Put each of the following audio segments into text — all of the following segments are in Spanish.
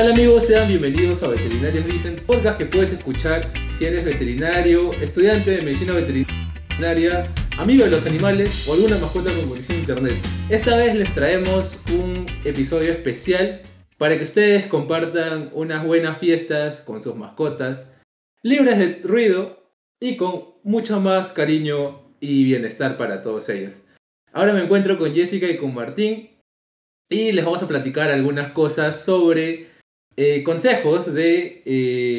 Hola amigos? Sean bienvenidos a Veterinarios Dicen, podcast que puedes escuchar si eres veterinario, estudiante de medicina veterinaria, amigo de los animales o alguna mascota con conexión internet. Esta vez les traemos un episodio especial para que ustedes compartan unas buenas fiestas con sus mascotas, libres de ruido y con mucho más cariño y bienestar para todos ellos. Ahora me encuentro con Jessica y con Martín y les vamos a platicar algunas cosas sobre eh, consejos de eh,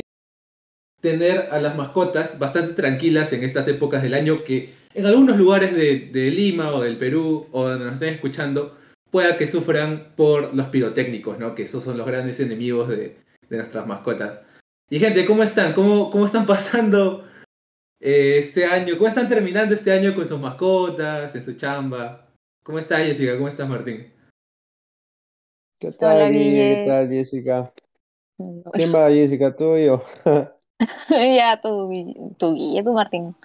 tener a las mascotas bastante tranquilas en estas épocas del año que en algunos lugares de, Lima o del Perú o donde nos estén escuchando pueda que sufran por los pirotécnicos, ¿no? Que esos son los grandes enemigos de, nuestras mascotas. Y gente, ¿cómo están? ¿Cómo, cómo están pasando eh, este año? ¿Cómo están terminando este año con sus mascotas, en su chamba? ¿Cómo está Jessica? ¿Cómo estás Martín? ¿Qué tal, ¿Qué tal, Jessica? ¿Quién va, Jessica? ¿Tú o yo? ya, tú, tú, Guille, tú, Martín.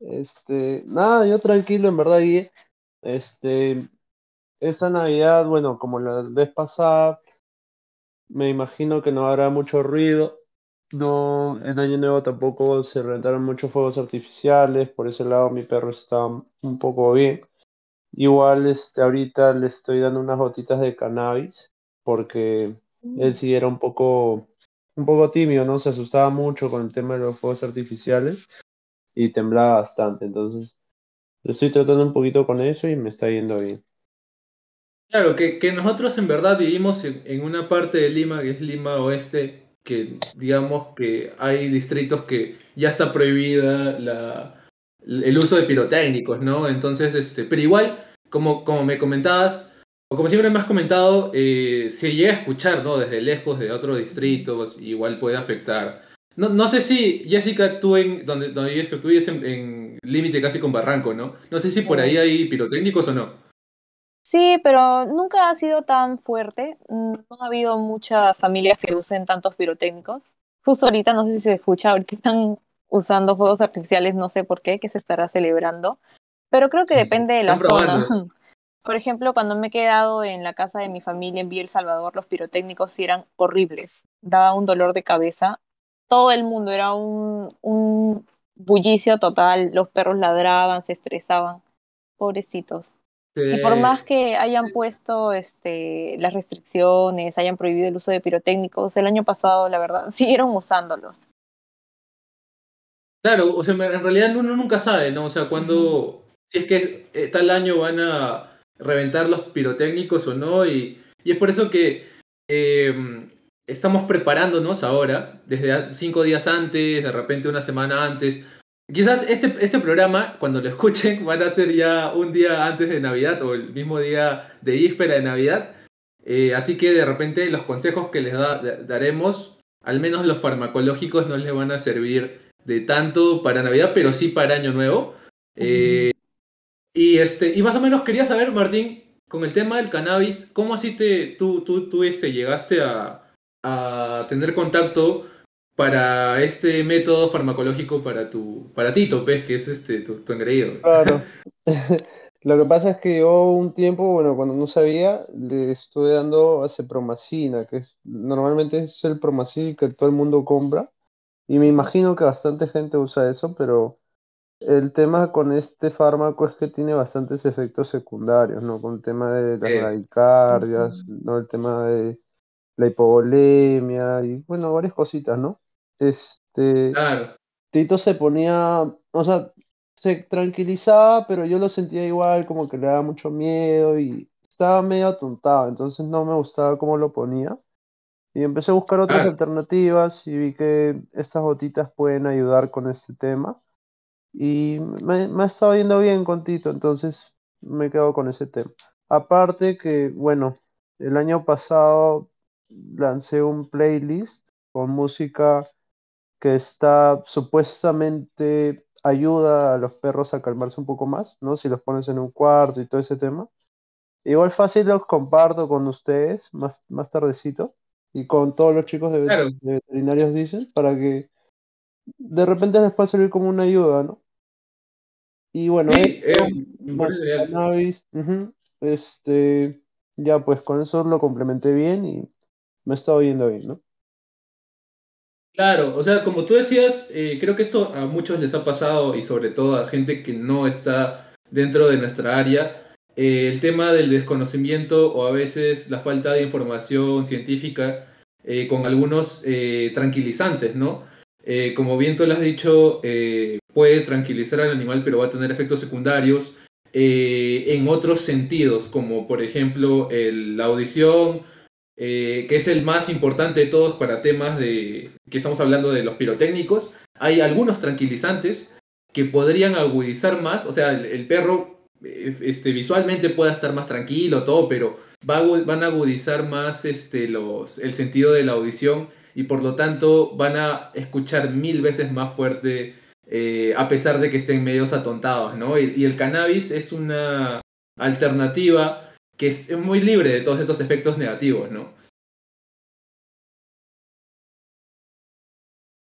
Este, nada, yo tranquilo, en verdad, Guille. Este, esta Navidad, bueno, como la vez pasada, me imagino que no habrá mucho ruido. No, en Año Nuevo tampoco se rentaron muchos fuegos artificiales, por ese lado mi perro está un poco bien. Igual este, ahorita le estoy dando unas gotitas de cannabis porque él sí era un poco, un poco tímido, ¿no? Se asustaba mucho con el tema de los fuegos artificiales y temblaba bastante. Entonces, lo estoy tratando un poquito con eso y me está yendo bien. Claro, que, nosotros en verdad vivimos en, en, una parte de Lima, que es Lima Oeste, que digamos que hay distritos que ya está prohibida la, el uso de pirotécnicos, ¿no? Entonces, este, pero igual, como, como me comentabas, o como siempre me has comentado, eh, se llega a escuchar, ¿no? Desde lejos, de otros distritos, igual puede afectar. No, no sé si, Jessica, tú en donde, donde vives, que tú vives en, límite casi con Barranco, ¿no? No sé si por ahí hay pirotécnicos o no. Sí, pero nunca ha sido tan fuerte. No ha habido muchas familias que usen tantos pirotécnicos. Justo ahorita, no sé si se escucha, ahorita están usando fuegos artificiales, no sé por qué, que se estará celebrando, pero creo que depende de la zona. Por ejemplo, cuando me he quedado en la casa de mi familia en Villa El Salvador, los pirotécnicos eran horribles, daba un dolor de cabeza. Todo el mundo era un, un bullicio total, los perros ladraban, se estresaban, pobrecitos. Y por más que hayan puesto este, las restricciones, hayan prohibido el uso de pirotécnicos, el año pasado, la verdad, siguieron usándolos. Claro, o sea, en realidad uno nunca sabe, ¿no? O sea, cuando, si es que eh, tal año van a reventar los pirotécnicos o no, y, y es por eso que em, estamos preparándonos ahora, desde cinco días antes, de repente una semana antes. Quizás este, este programa, cuando lo escuchen, van a ser ya un día antes de Navidad o el mismo día de víspera de Navidad. Eh, así que de repente los consejos que les daremos, al menos los farmacológicos, no les van a servir de tanto para Navidad, pero sí para Año Nuevo. Eh, y, este, y más o menos quería saber, Martín, con el tema del cannabis, ¿cómo así te, tú, tú, tú este, llegaste a, a tener contacto para este método farmacológico para tu para ti, Topes, que es este tu, tu engreído? Claro. Lo que pasa es que yo un tiempo, bueno, cuando no sabía, le estuve dando acepromacina, que es, normalmente es el promacil que todo el mundo compra. Y me imagino que bastante gente usa eso, pero el tema con este fármaco es que tiene bastantes efectos secundarios, ¿no? Con el tema de las radicardias, ¿no? El tema de la hipovolemia y, bueno, varias cositas, ¿no? Este... Claro. Tito se ponía, o sea, se tranquilizaba, pero yo lo sentía igual, como que le daba mucho miedo y estaba medio atontado, entonces no me gustaba cómo lo ponía. Y empecé a buscar otras alternativas y vi que estas gotitas pueden ayudar con este tema. Y me, me ha estado yendo bien con Tito, entonces me quedo con ese tema. Aparte que, bueno, el año pasado lancé un playlist con música que está supuestamente ayuda a los perros a calmarse un poco más, ¿no? Si los pones en un cuarto y todo ese tema. Igual fácil los comparto con ustedes más, más tardecito y con todos los chicos de, veterinarios dicen, para que de repente les pueda servir como una ayuda, ¿no? Y bueno, eh, este, ya pues con eso lo complementé bien y me está oyendo bien, ¿no? Claro, o sea, como tú decías, eh, creo que esto a muchos les ha pasado y sobre todo a gente que no está dentro de nuestra área, eh, el tema del desconocimiento o a veces la falta de información científica eh, con algunos tranquilizantes, ¿no? Como bien tú lo has dicho, puede tranquilizar al animal, pero va a tener efectos secundarios en otros sentidos, como por ejemplo la audición eh, que es el más importante de todos para temas de que estamos hablando de los pirotécnicos. Hay algunos tranquilizantes que podrían agudizar más, o sea, el, perro eh, este, visualmente pueda estar más tranquilo, todo, pero van a agudizar más este, los, el sentido de la audición y por lo tanto van a escuchar mil veces más fuerte eh, a pesar de que estén medios atontados, ¿no? y el cannabis es una alternativa que es muy libre de todos estos efectos negativos, ¿no?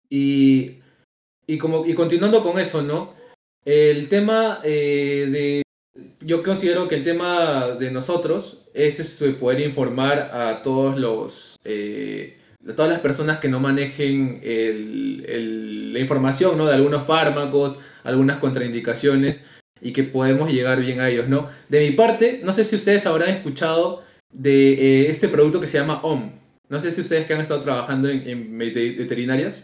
Y, y, como, y continuando con eso, ¿no? El tema eh, de... Yo considero que el tema de nosotros es este, poder informar a todos los... Eh, todas las personas que no manejen el, la información, ¿no? De algunos fármacos, algunas contraindicaciones y que podemos llegar bien a ellos, ¿no? De mi parte, no sé si ustedes habrán escuchado de eh, este producto que se llama OM. No sé si ustedes que han estado trabajando en, veterinarias.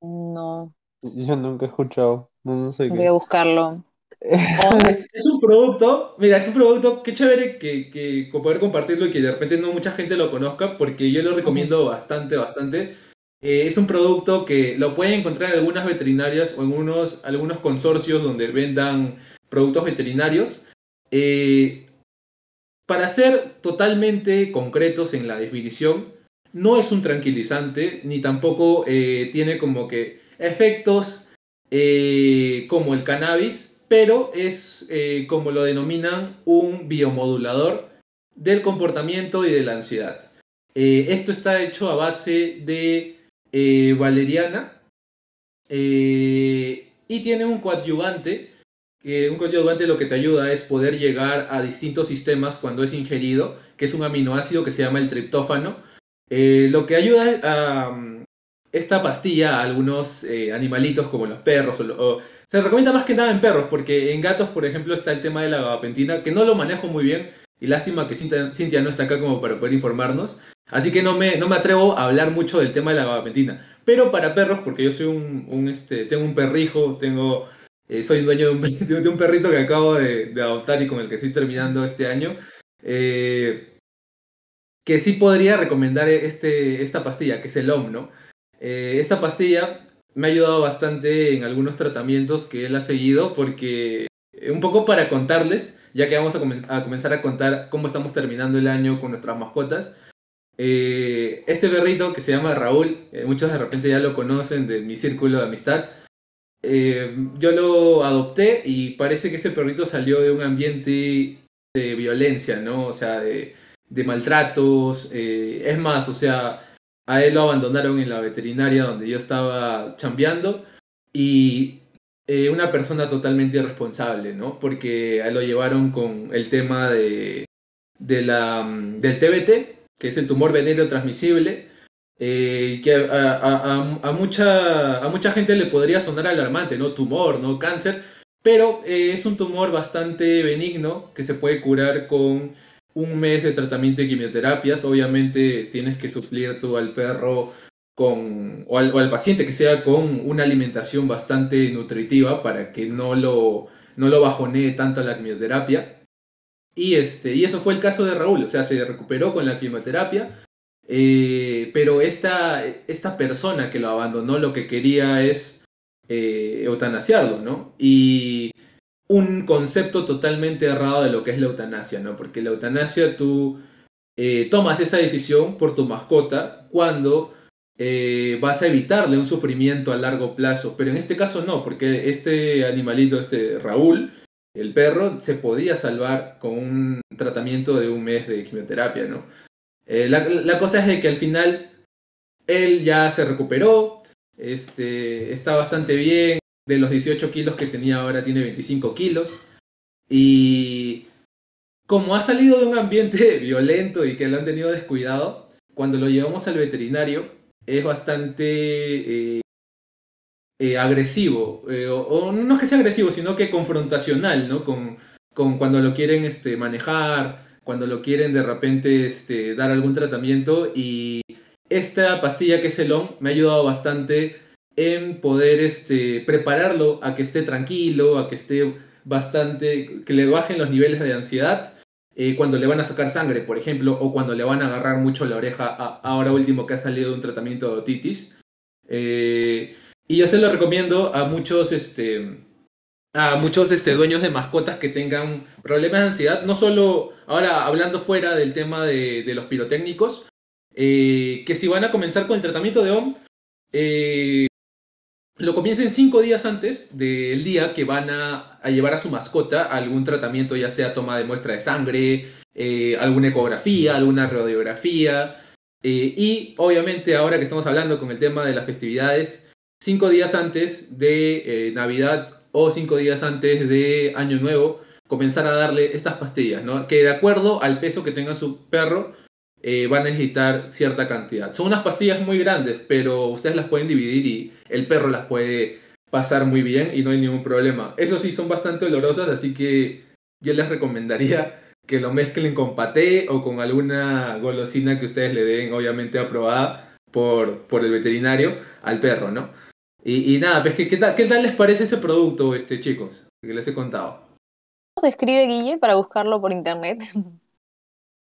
No. Yo nunca he escuchado. No, sé Voy a buscarlo. Es, un producto, mira, es un producto, qué chévere que, que poder compartirlo y que de repente no mucha gente lo conozca, porque yo lo recomiendo bastante, bastante. Eh, es un producto que lo pueden encontrar en algunas veterinarias o en unos, algunos consorcios donde vendan productos veterinarios. Eh, para ser totalmente concretos en la definición, no es un tranquilizante ni tampoco eh, tiene como que efectos como el cannabis, pero es como lo denominan un biomodulador del comportamiento y de la ansiedad. esto está hecho a base de eh, valeriana eh, y tiene un coadyuvante. un coadyuvante lo que te ayuda es poder llegar a distintos sistemas cuando es ingerido, que es un aminoácido que se llama el triptófano. Eh, lo que ayuda a esta pastilla a algunos animalitos como los perros. se recomienda más que nada en perros, porque en gatos, por ejemplo, está el tema de la gabapentina, que no lo manejo muy bien. Y lástima que Cintia no está acá como para poder informarnos. Así que no me, no me atrevo a hablar mucho del tema de la gabapentina. Pero para perros, porque yo soy un, este, tengo un perrijo, tengo, eh, soy dueño de un, de un, perrito que acabo de, adoptar y con el que estoy terminando este año, eh, que sí podría recomendar este, esta pastilla, que es el OM, ¿no? Eh, esta pastilla me ha ayudado bastante en algunos tratamientos que él ha seguido, porque un poco para contarles, ya que vamos a, a comenzar a contar cómo estamos terminando el año con nuestras mascotas, eh, este perrito que se llama Raúl, eh, muchos de repente ya lo conocen de mi círculo de amistad. Eh, yo lo adopté y parece que este perrito salió de un ambiente de violencia, ¿no? O sea, de, maltratos. es más, o sea, a él lo abandonaron en la veterinaria donde yo estaba chambeando y una persona totalmente irresponsable, ¿no? Porque a él lo llevaron con el tema de, mm, del TBT, que es el tumor venéreo transmisible, eh, que a, mucha, a mucha gente le podría sonar alarmante, ¿no? Tumor, ¿no? Cáncer, pero eh, es un tumor bastante benigno que se puede curar con un mes de tratamiento de quimioterapias. Obviamente tienes que suplir tú al perro con, o al, paciente que sea con una alimentación bastante nutritiva para que no lo, no lo bajonee tanto la quimioterapia. Y, este, y eso fue el caso de Raúl, o sea, se recuperó con la quimioterapia, eh, pero esta, esta persona que lo abandonó lo que quería es eh, eutanasiarlo, ¿no? Y un concepto totalmente errado de lo que es la eutanasia, ¿no? Porque la eutanasia tú eh, tomas esa decisión por tu mascota cuando vas a evitarle un sufrimiento a largo plazo, pero en este caso no, porque este animalito, este Raúl, el perro se podía salvar con un tratamiento de un mes de quimioterapia, ¿no? Eh, la, cosa es que al final él ya se recuperó, este, está bastante bien, de los 18 kilos que tenía ahora tiene 25 kilos, y como ha salido de un ambiente violento y que lo han tenido descuidado, cuando lo llevamos al veterinario, es bastante eh, eh, agresivo, eh, o, no es que sea agresivo, sino que confrontacional, ¿no? Con, con cuando lo quieren este, manejar, cuando lo quieren de repente este, dar algún tratamiento. Y esta pastilla que es el OM me ha ayudado bastante en poder este, prepararlo a que esté tranquilo, a que esté bastante, que le bajen los niveles de ansiedad eh, cuando le van a sacar sangre, por ejemplo, o cuando le van a agarrar mucho la oreja, ahora último que ha salido de un tratamiento de otitis. Y yo se lo recomiendo a muchos, este, a muchos este, dueños de mascotas que tengan problemas de ansiedad, no solo, ahora hablando fuera del tema de, los pirotécnicos, eh, que si van a comenzar con el tratamiento de OM, eh, lo comiencen cinco días antes del día que van a, llevar a su mascota algún tratamiento, ya sea toma de muestra de sangre, eh, alguna ecografía, alguna radiografía. y obviamente ahora que estamos hablando con el tema de las festividades, cinco días antes de eh, Navidad o cinco días antes de Año Nuevo, comenzar a darle estas pastillas, ¿no? Que de acuerdo al peso que tenga su perro, eh, va a necesitar cierta cantidad. Son unas pastillas muy grandes, pero ustedes las pueden dividir y el perro las puede pasar muy bien y no hay ningún problema. Eso sí, son bastante dolorosas, así que yo les recomendaría que lo mezclen con paté o con alguna golosina que ustedes le den, obviamente aprobada por, por el veterinario, al perro, ¿no? Y, nada, pues, ¿qué, tal, ¿qué tal les parece ese producto, este, chicos? Que les he contado. ¿Cómo se escribe, Guille, para buscarlo por internet?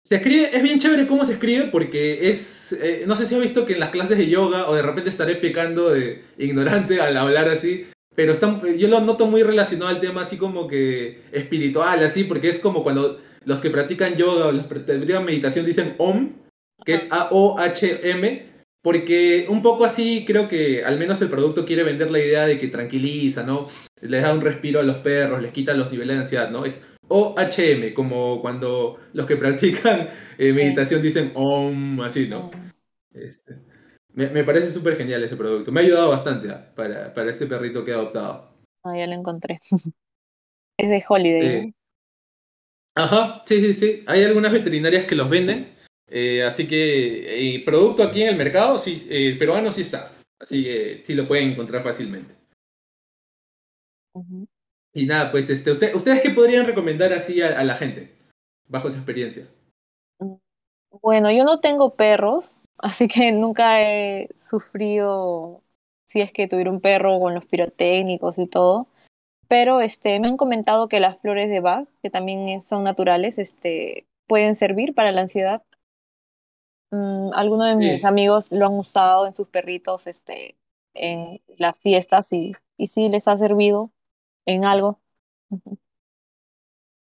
Se escribe, es bien chévere cómo se escribe porque es, eh, no sé si has visto que en las clases de yoga o de repente estaré pecando de ignorante al hablar así, pero yo lo noto muy relacionado al tema así como que espiritual, así, porque es como cuando los que practican yoga o los que practican meditación dicen OM, que es A-O-H-M, porque un poco así creo que al menos el producto quiere vender la idea de que tranquiliza, ¿no? Les da un respiro a los perros, les quita los niveles de ansiedad, ¿no? Es OHM, como cuando los que practican eh, meditación dicen OM, así, ¿no? Este, me, parece súper genial ese producto. Me ha ayudado bastante ah, para, para, este perrito que he adoptado. Ah, ya lo encontré. es de Holiday. Ajá, sí, sí, sí. Hay algunas veterinarias que los venden eh, así que el producto aquí en el mercado, sí, el peruano sí está. Así que sí lo pueden encontrar fácilmente. Y nada, pues este, usted, ¿ustedes qué podrían recomendar así a, la gente, bajo esa experiencia? Bueno, yo no tengo perros, así que nunca he sufrido si es que tuviera un perro con los pirotécnicos y todo. Pero este, me han comentado que las flores de Bach, que también son naturales, este, pueden servir para la ansiedad. Mm, algunos de mis amigos lo han usado en sus perritos este, en las fiestas y, y sí les ha servido en algo.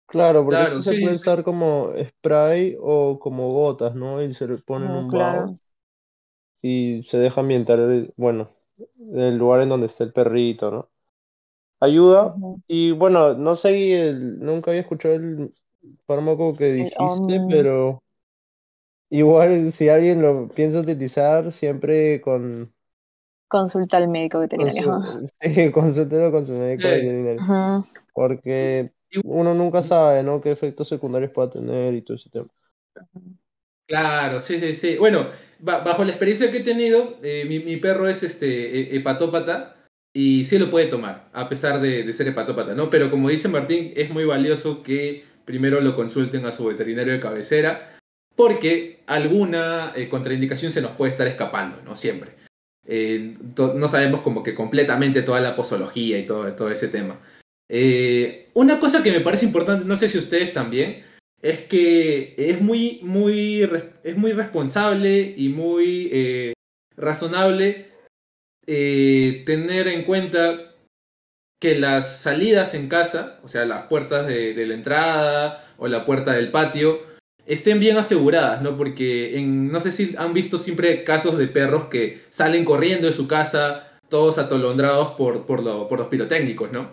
Claro, porque eso se puede usar como spray o como gotas, ¿no? Y se le ponen un vaso y se deja ambientar, el, bueno, el lugar en donde está el perrito, ¿no? Ayuda. Y bueno, no sé, nunca había escuchado el fármaco que dijiste, pero Igual, si alguien lo piensa utilizar, siempre con... Consulta al médico veterinario. sí, consúltelo con su médico veterinario. Porque uno nunca sabe, ¿no? Qué efectos secundarios pueda tener y todo ese tema. Claro, sí, sí, sí. Bueno, bajo la experiencia que he tenido, eh, mi, perro es este e, hepatópata y sí lo puede tomar, a pesar de, de, ser hepatópata, ¿no? Pero como dice Martín, es muy valioso que primero lo consulten a su veterinario de cabecera porque alguna eh, contraindicación se nos puede estar escapando, ¿no? Siempre. Eh, no sabemos como que completamente toda la posología y todo, todo ese tema. Eh, una cosa que me parece importante, no sé si ustedes también, es que es muy, muy, es muy responsable y muy razonable tener en cuenta que las salidas en casa, o sea, las puertas de la entrada o la puerta del patio, estén bien aseguradas, ¿no? Porque en, no sé si han visto siempre casos de perros que salen corriendo de su casa, todos atolondrados por, por, por los pirotécnicos, ¿no?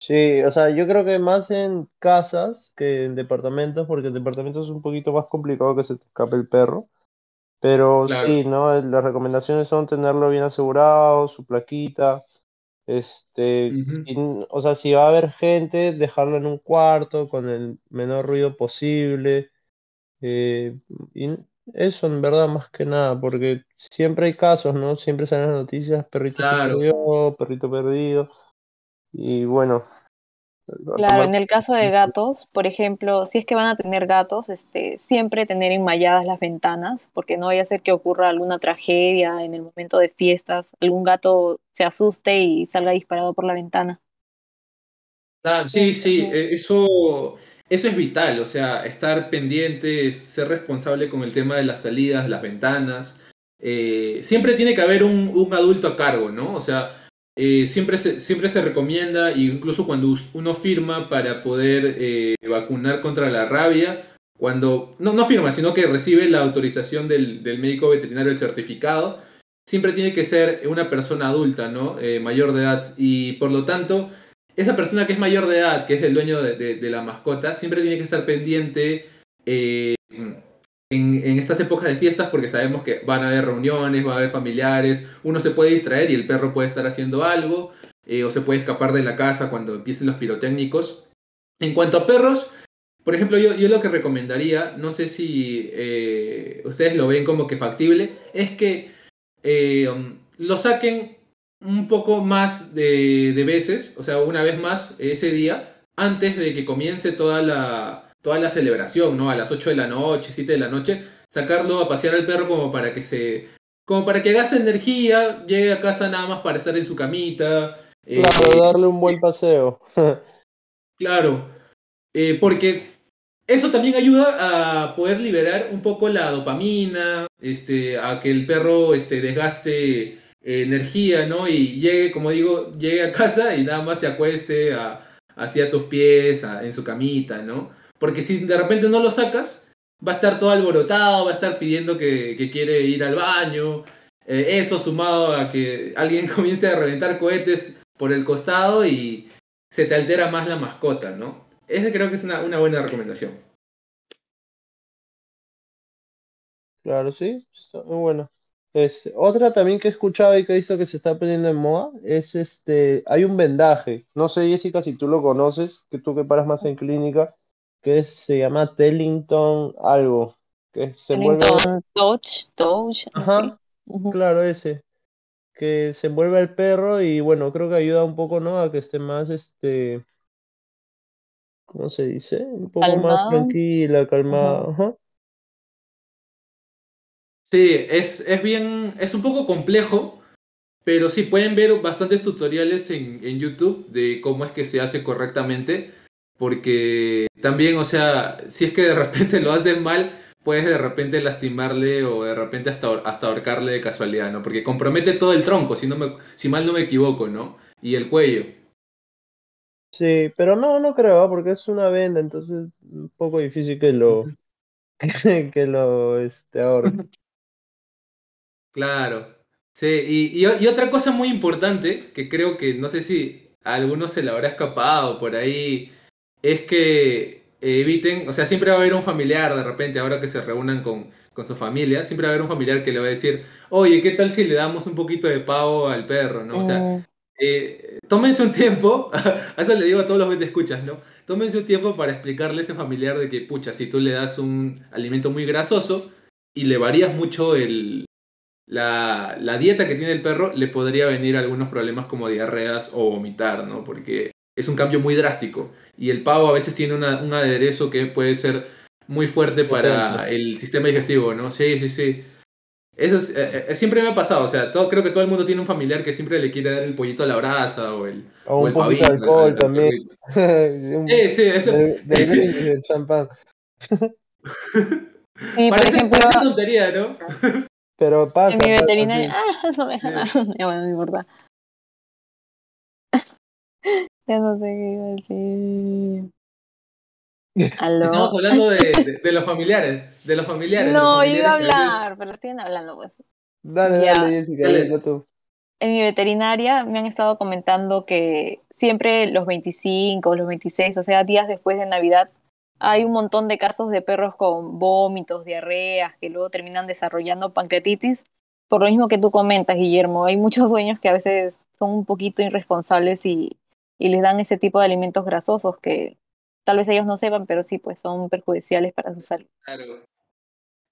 Sí, o sea, yo creo que más en casas que en departamentos, porque en departamentos es un poquito más complicado que se te escape el perro. Pero sí, ¿no? Las recomendaciones son tenerlo bien asegurado, su plaquita, este, o sea, si va a haber gente, dejarlo en un cuarto con el menor ruido posible. Eh, y eso en verdad más que nada, porque siempre hay casos, ¿no? Siempre salen las noticias, perrito Claro. perdió, perrito perdido. Y bueno, Claro, en el caso de gatos, por ejemplo, si es que van a tener gatos, este, siempre tener enmalladas las ventanas, porque no vaya a ser que ocurra alguna tragedia en el momento de fiestas, algún gato se asuste y salga disparado por la ventana. Claro, sí, sí, eh, eso, eso es vital, o sea, estar pendiente, ser responsable con el tema de las salidas, las ventanas. Eh, siempre tiene que haber un, un adulto a cargo, ¿no? O sea, eh, siempre se, siempre se recomienda, incluso cuando uno firma para poder eh, vacunar contra la rabia, cuando, no, no firma, sino que recibe la autorización del, del médico veterinario, el certificado, siempre tiene que ser una persona adulta, ¿no? Eh, mayor de edad, y por lo tanto esa persona que es mayor de edad, que es el dueño de, de- la mascota, siempre tiene que estar pendiente en, estas épocas de fiestas porque sabemos que van a haber reuniones, va a haber familiares, uno se puede distraer y el perro puede estar haciendo algo, eh, o se puede escapar de la casa cuando empiecen los pirotécnicos. En cuanto a perros, por ejemplo, yo, lo que recomendaría, no sé si eh, ustedes lo ven como que factible, es que eh, um, lo saquen un poco más de veces, o sea, una vez más ese día, antes de que comience toda la, toda la celebración, ¿no? A las 8 de la noche, 7 de la noche, sacarlo a pasear al perro como para que se... como para que gaste energía, llegue a casa nada más para estar en su camita. eh, Claro, darle un buen paseo. claro, eh, porque eso también ayuda a poder liberar un poco la dopamina, este, a que el perro este, desgaste eh, energía, ¿no? Y llegue, como digo, llegue a casa y nada más se acueste a- hacia tus pies, a- en su camita, ¿no? Porque si de repente no lo sacas, va a estar todo alborotado, va a estar pidiendo que, quiere ir al baño. Eh, eso sumado a que alguien comience a reventar cohetes por el costado y se te altera más la mascota, ¿no? Esa creo que es una, buena recomendación. Claro, sí, está muy. Este, otra también que he escuchado y que he visto que se está poniendo en moda es este, hay un vendaje, no sé Jessica si tú lo conoces, que tú que paras más en clínica, que se llama Tellington algo, que se Dodge, Dodge, no sé. ajá, claro, ese, que se envuelve al perro y bueno, creo que ayuda un poco, ¿no? A que esté más, este, ¿cómo se dice? Un poco más tranquila, calmada, Ajá. ajá. Sí, es, es bien, es un poco complejo, pero sí pueden ver bastantes tutoriales en, en YouTube de cómo es que se hace correctamente, porque también, o sea, si es que de repente lo haces mal, puedes de repente lastimarle o de repente hasta, hasta ahorcarle de casualidad, ¿no? Porque compromete todo el tronco, si, no me, si mal no me equivoco, ¿no? Y el cuello. Sí, pero no, no creo, ¿ah? porque es una venda, entonces un poco difícil que lo, que lo este, ahorque. Claro. Sí, y, y- y otra cosa muy importante, que creo que no sé si a algunos se le habrá escapado por ahí, es que eviten, o sea, siempre va a haber un familiar de repente, ahora que se reúnan con, con su familia, siempre va a haber un familiar que le va a decir, oye, ¿qué tal si le damos un poquito de pavo al perro, ¿no? O sea, Mm, eh, tómense un tiempo, a eso le digo a todos los que te escuchas, ¿no? Tómense un tiempo para explicarle a ese familiar de que, pucha, si tú le das un alimento muy grasoso y le varías mucho el, la, la dieta que tiene el perro, le podría venir algunos problemas como diarreas o vomitar, ¿no? Porque es un cambio muy drástico. Y el pavo a veces tiene una- un aderezo que puede ser muy fuerte para el sistema digestivo, ¿no? Sí, sí, sí. Eso es- eh, eh, siempre me ha pasado, o sea, todo, creo que todo el mundo tiene un familiar que siempre le quiere dar el pollito a la brasa o el, O o un el poquito de pavito alcohol al- al también. Un- Sí, sí, eso. del brindis, del champán. Sí, por Parece, ejemplo, parece tontería, ¿no? Pero en pasa, mi pasa, veterinaria, sí. ah, no me Sí. Ya, bueno, no importa. Ya no sé qué iba a decir. Estamos hablando de, de- de los familiares, de los familiares, los No, yo iba a hablar, pero siguen hablando, pues. Dale, Ya. dale, Jessica, Dale. dale tú. En mi veterinaria me han estado comentando que siempre los 25, los 26, o sea, días después de Navidad, hay un montón de casos de perros con vómitos, diarreas, que luego terminan desarrollando pancreatitis. Por lo mismo que tú comentas, Guillermo, hay muchos dueños que a veces son un poquito irresponsables y, y les dan ese tipo de alimentos grasosos que tal vez ellos no sepan, pero sí, pues son perjudiciales para su salud. Claro.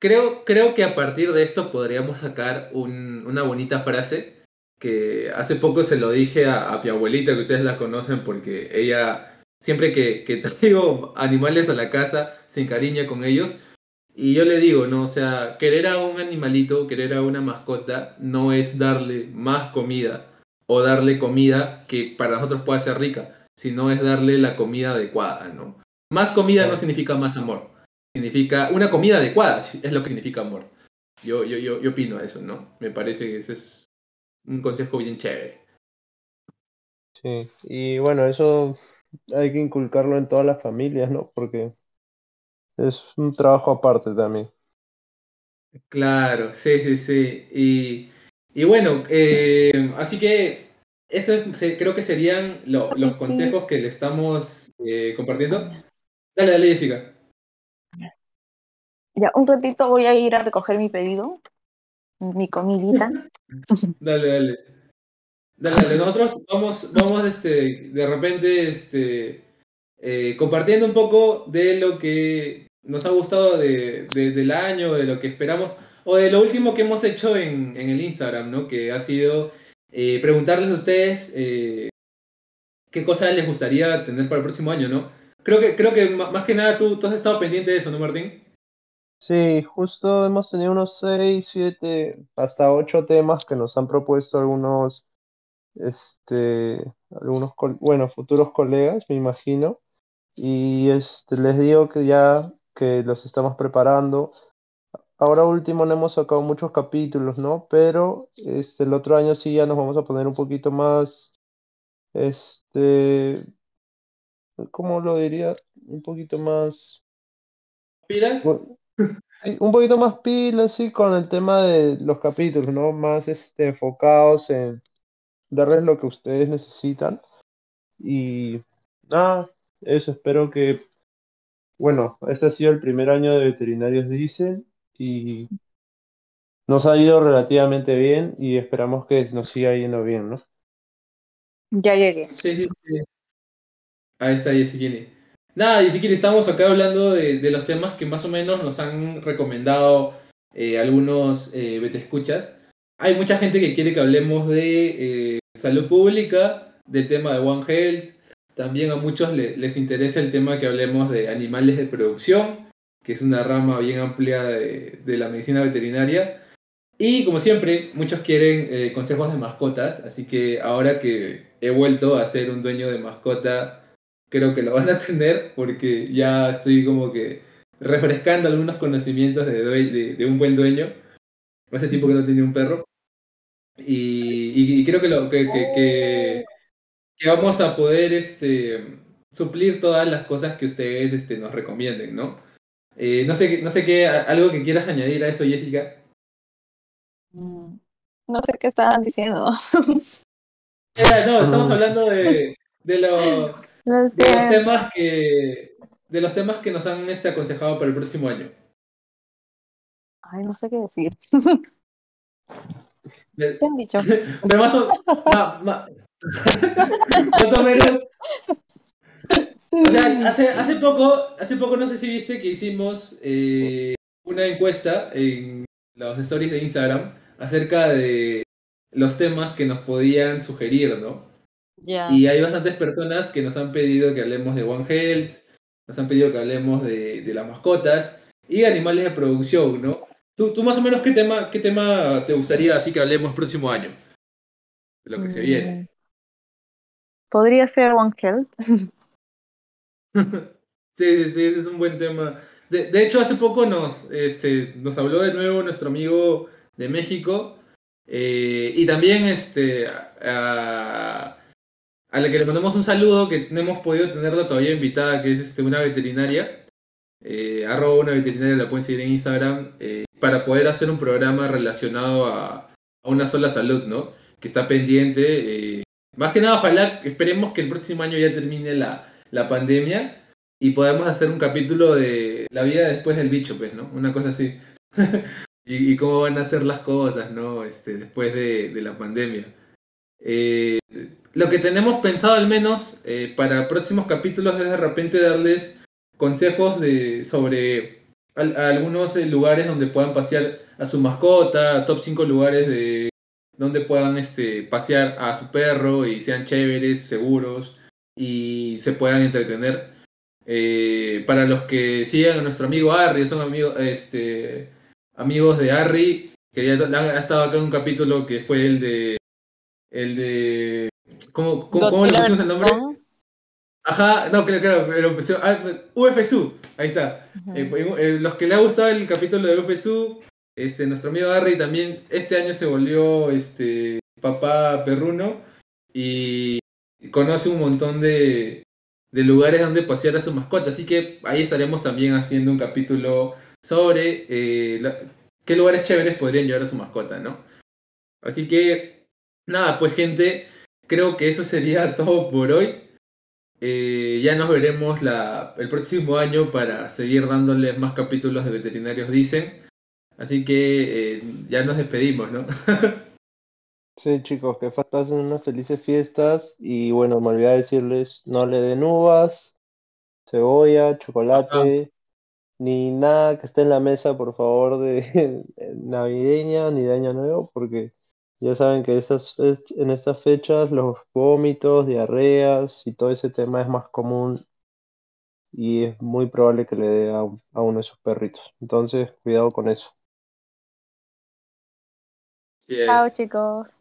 creo, creo que a partir de esto podríamos sacar un- una bonita frase que hace poco se lo dije a, a mi abuelita, que ustedes la conocen porque ella, siempre que, que traigo animales a la casa, se encariña con ellos. Y yo le digo, ¿no? O sea, querer a un animalito, querer a una mascota, no es darle más comida o darle comida que para nosotros pueda ser rica, sino es darle la comida adecuada, ¿no? Más comida no significa más amor, significa una comida adecuada, es lo que significa amor. Yo, yo, yo, yo opino eso, ¿no? Me parece que ese es un consejo bien chévere. Sí, y bueno, eso hay que inculcarlo en todas las familias, ¿no? Porque es un trabajo aparte también. Claro, sí, sí, sí. Y, y bueno, eh, así que eso es- creo que serían lo- los consejos que le estamos eh, compartiendo. Dale, dale, Jessica. Ya, un ratito voy a ir a recoger mi pedido, mi comidita. Dale, dale. Dale, dale. Nosotros vamos, vamos este, de repente este, eh, compartiendo un poco de lo que nos ha gustado de, de- del año, de lo que esperamos, o de lo último que hemos hecho en, en el Instagram, ¿no? Que ha sido eh, preguntarles a ustedes eh, qué cosas les gustaría tener para el próximo año, ¿no? Creo que, creo que más que nada tú, tú has estado pendiente de eso, ¿no, Martín? Sí, justo hemos tenido unos seis, siete, hasta ocho temas que nos han propuesto algunos, este, algunos, bueno, futuros colegas, me imagino. Y este, les digo que ya que los estamos preparando. Ahora último no hemos sacado muchos capítulos, ¿no? Pero este, el otro año sí ya nos vamos a poner un poquito más, este, ¿cómo lo diría? Un poquito más, ¿Pilas? un poquito más pilas, sí, con el tema de los capítulos, ¿no? Más este, enfocados en darles lo que ustedes necesitan. Y nada, eso espero que, bueno, este ha sido el primer año de Veterinarios Dicen y nos ha ido relativamente bien y esperamos que nos siga yendo bien, ¿no? Ya llegué. Sí, sí, sí. Ahí está Jessiquini. Nada, Jessiquini, estamos acá hablando de, de los temas que más o menos nos han recomendado eh, algunos eh, escuchas. Hay mucha gente que quiere que hablemos de eh, salud pública, del tema de One Health. También a muchos le- les interesa el tema que hablemos de animales de producción, que es una rama bien amplia de, de la medicina veterinaria. Y como siempre, muchos quieren eh, consejos de mascotas, así que ahora que he vuelto a ser un dueño de mascota, creo que lo van a tener porque ya estoy como que refrescando algunos conocimientos de, de, de un buen dueño. Hace tiempo que no tenía un perro. Y, y- y creo que, lo, que, que, que- que vamos a poder este, suplir todas las cosas que ustedes este, nos recomienden, ¿no? Eh, no sé, no sé qué, algo que quieras añadir a eso, Jessica. Mm, No sé qué estaban diciendo. Era- no, estamos hablando de, de, los, No de los sé. temas que de los temas que nos han este, aconsejado para el próximo año. Ay, no sé qué decir. De- ¿Qué han dicho? Pero más o, ma- ma- más o menos. O sea, hace, hace poco, hace poco no sé si viste que hicimos eh, una encuesta en los stories de Instagram acerca de los temas que nos podían sugerir, ¿no? Ya. Y hay bastantes personas que nos han pedido que hablemos de One Health, nos han pedido que hablemos de, de las mascotas y animales de producción, ¿no? ¿Tú, tú más o menos qué tema, qué tema te gustaría así que hablemos próximo año? De lo que se viene. Mm, Podría ser One Health. Sí, sí, sí, ese es un buen tema. De, de hecho, hace poco nos, este, nos habló de nuevo nuestro amigo de México eh, y también este, a, a la que le mandamos un saludo, que no hemos podido tenerla todavía invitada, que es este, una veterinaria. Eh, arroba una veterinaria, la pueden seguir en Instagram, eh, para poder hacer un programa relacionado a, a una sola salud, ¿no? Que está pendiente. más que nada, ojalá, esperemos que el próximo año ya termine la, la pandemia y podamos hacer un capítulo de la vida después del bicho, pues, ¿no? Una cosa así. y, y cómo van a ser las cosas, ¿no? Este, después de, de la pandemia. Eh, lo que tenemos pensado al menos eh, para próximos capítulos es de repente darles consejos de, sobre algunos eh, lugares donde puedan pasear a su mascota, top 5 lugares de donde puedan este, pasear a su perro y sean chéveres, seguros y se puedan entretener. Eh, para los que sigan a nuestro amigo Harry, son amigos, este, amigos de Harry, que ya ha estado acá en un capítulo que fue el de. El de. ¿Cómo, cómo, le pusimos el nombre? Ajá, no, creo, creo, pero ah, UFSU, ahí está. Eh, eh, los que le ha gustado el capítulo de UFSU, este, nuestro amigo Harry también este año se volvió este papá perruno y conoce un montón de, de lugares donde pasear a su mascota. Así que ahí estaremos también haciendo un capítulo sobre eh, qué lugares chéveres podrían llevar a su mascota, ¿no? Así que, nada, pues gente, creo que eso sería todo por hoy. Eh, ya nos veremos la, el próximo año para seguir dándoles más capítulos de Veterinarios Dicen. Así que eh, ya nos despedimos, ¿no? Sí, chicos, que pasen unas felices fiestas y bueno, me olvidé decirles, no le den uvas, cebolla, chocolate, ni nada que esté en la mesa, por favor, de navideña ni de año nuevo, porque ya saben que esas, en estas fechas los vómitos, diarreas y todo ese tema es más común y es muy probable que le dé a, a uno de sus perritos. Entonces, cuidado con eso. Chao, chicos.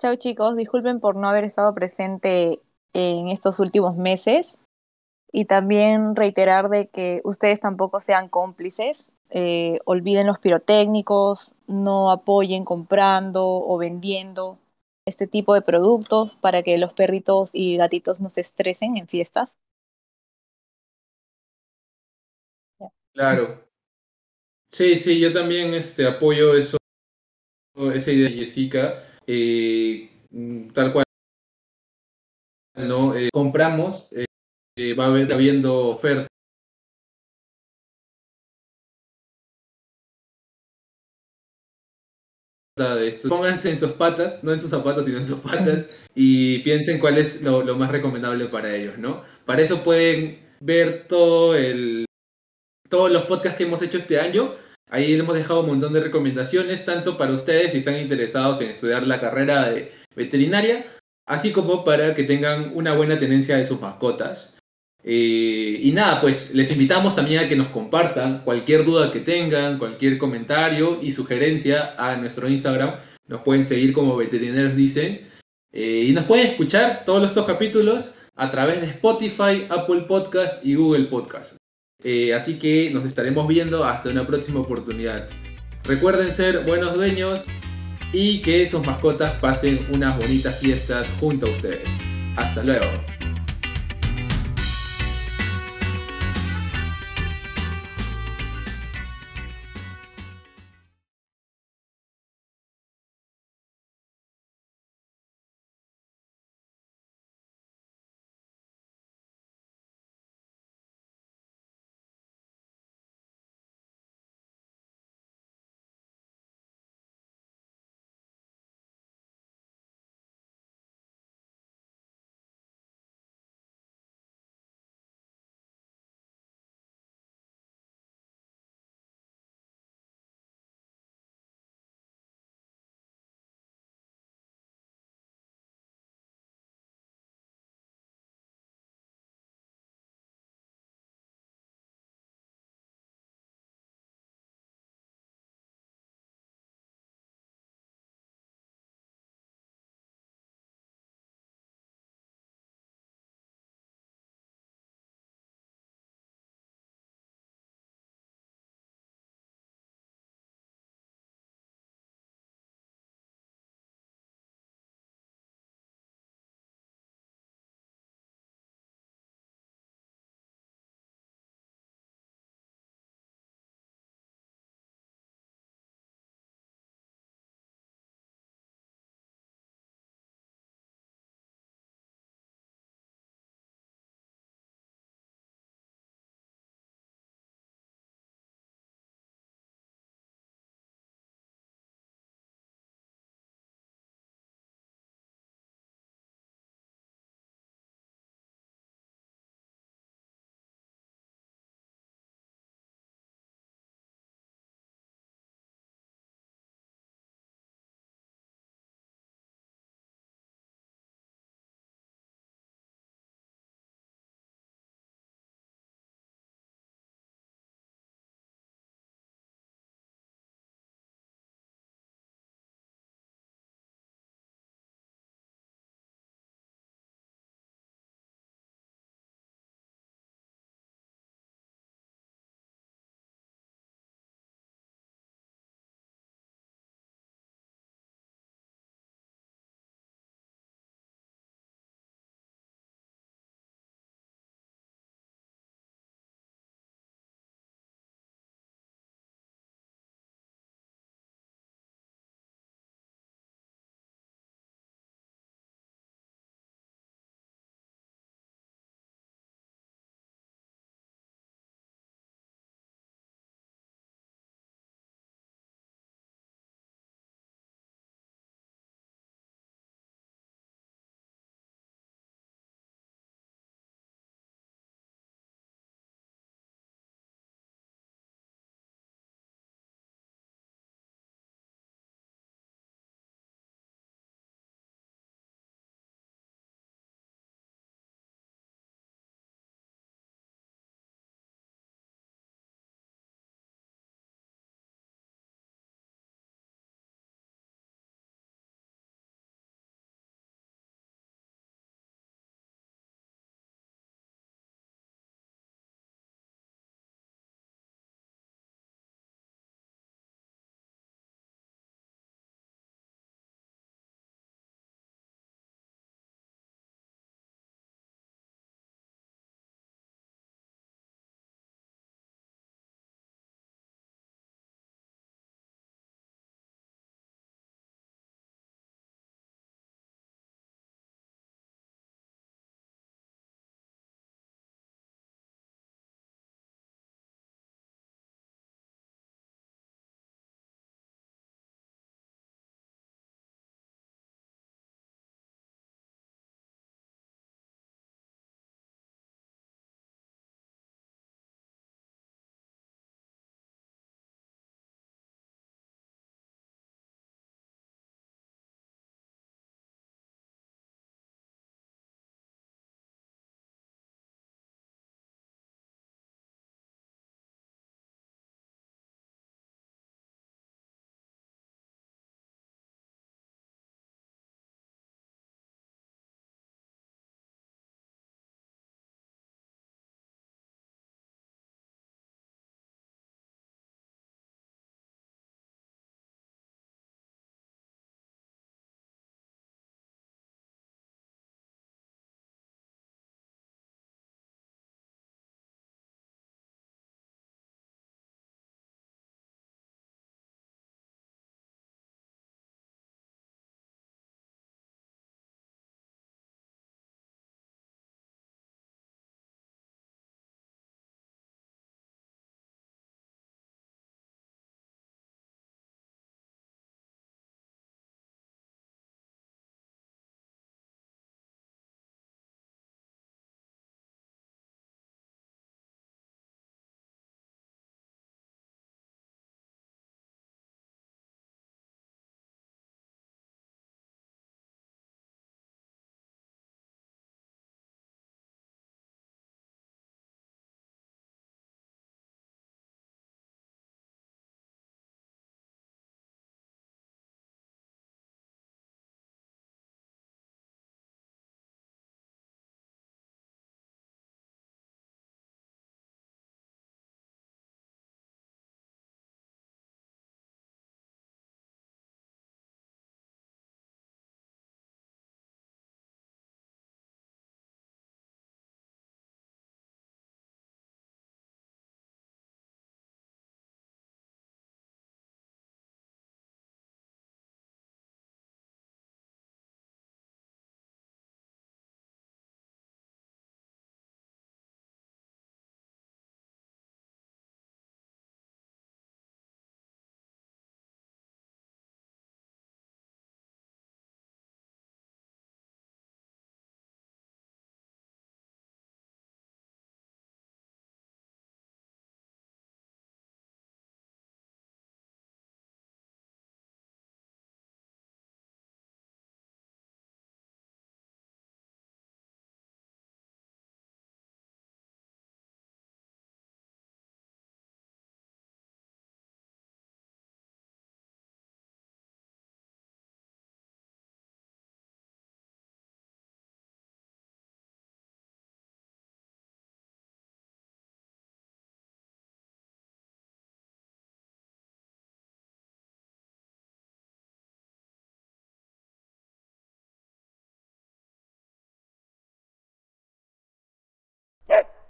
Chao chicos, disculpen por no haber estado presente en estos últimos meses y también reiterar de que ustedes tampoco sean cómplices, eh, olviden los pirotécnicos, no apoyen comprando o vendiendo este tipo de productos para que los perritos y gatitos no se estresen en fiestas. Claro. Sí, sí, yo también este, apoyo eso, esa idea de Jessica eh, mm, tal cual, ¿no? Eh, compramos, eh, va a haber habiendo oferta de esto. Pónganse en sus patas, no en sus zapatos, sino en sus patas, y piensen cuál es lo, lo, más recomendable para ellos, ¿no? Para eso pueden ver todo el, todos los podcasts que hemos hecho este año Ahí hemos dejado un montón de recomendaciones, tanto para ustedes si están interesados en estudiar la carrera de veterinaria, así como para que tengan una buena tenencia de sus mascotas. Eh, y nada, pues les invitamos también a que nos compartan cualquier duda que tengan, cualquier comentario y sugerencia a nuestro Instagram. Nos pueden seguir como veterinarios dicen. Eh, y nos pueden escuchar todos estos capítulos a través de Spotify, Apple Podcast y Google Podcast. Eh, así que nos estaremos viendo hasta una próxima oportunidad. Recuerden ser buenos dueños y que sus mascotas pasen unas bonitas fiestas junto a ustedes. Hasta luego.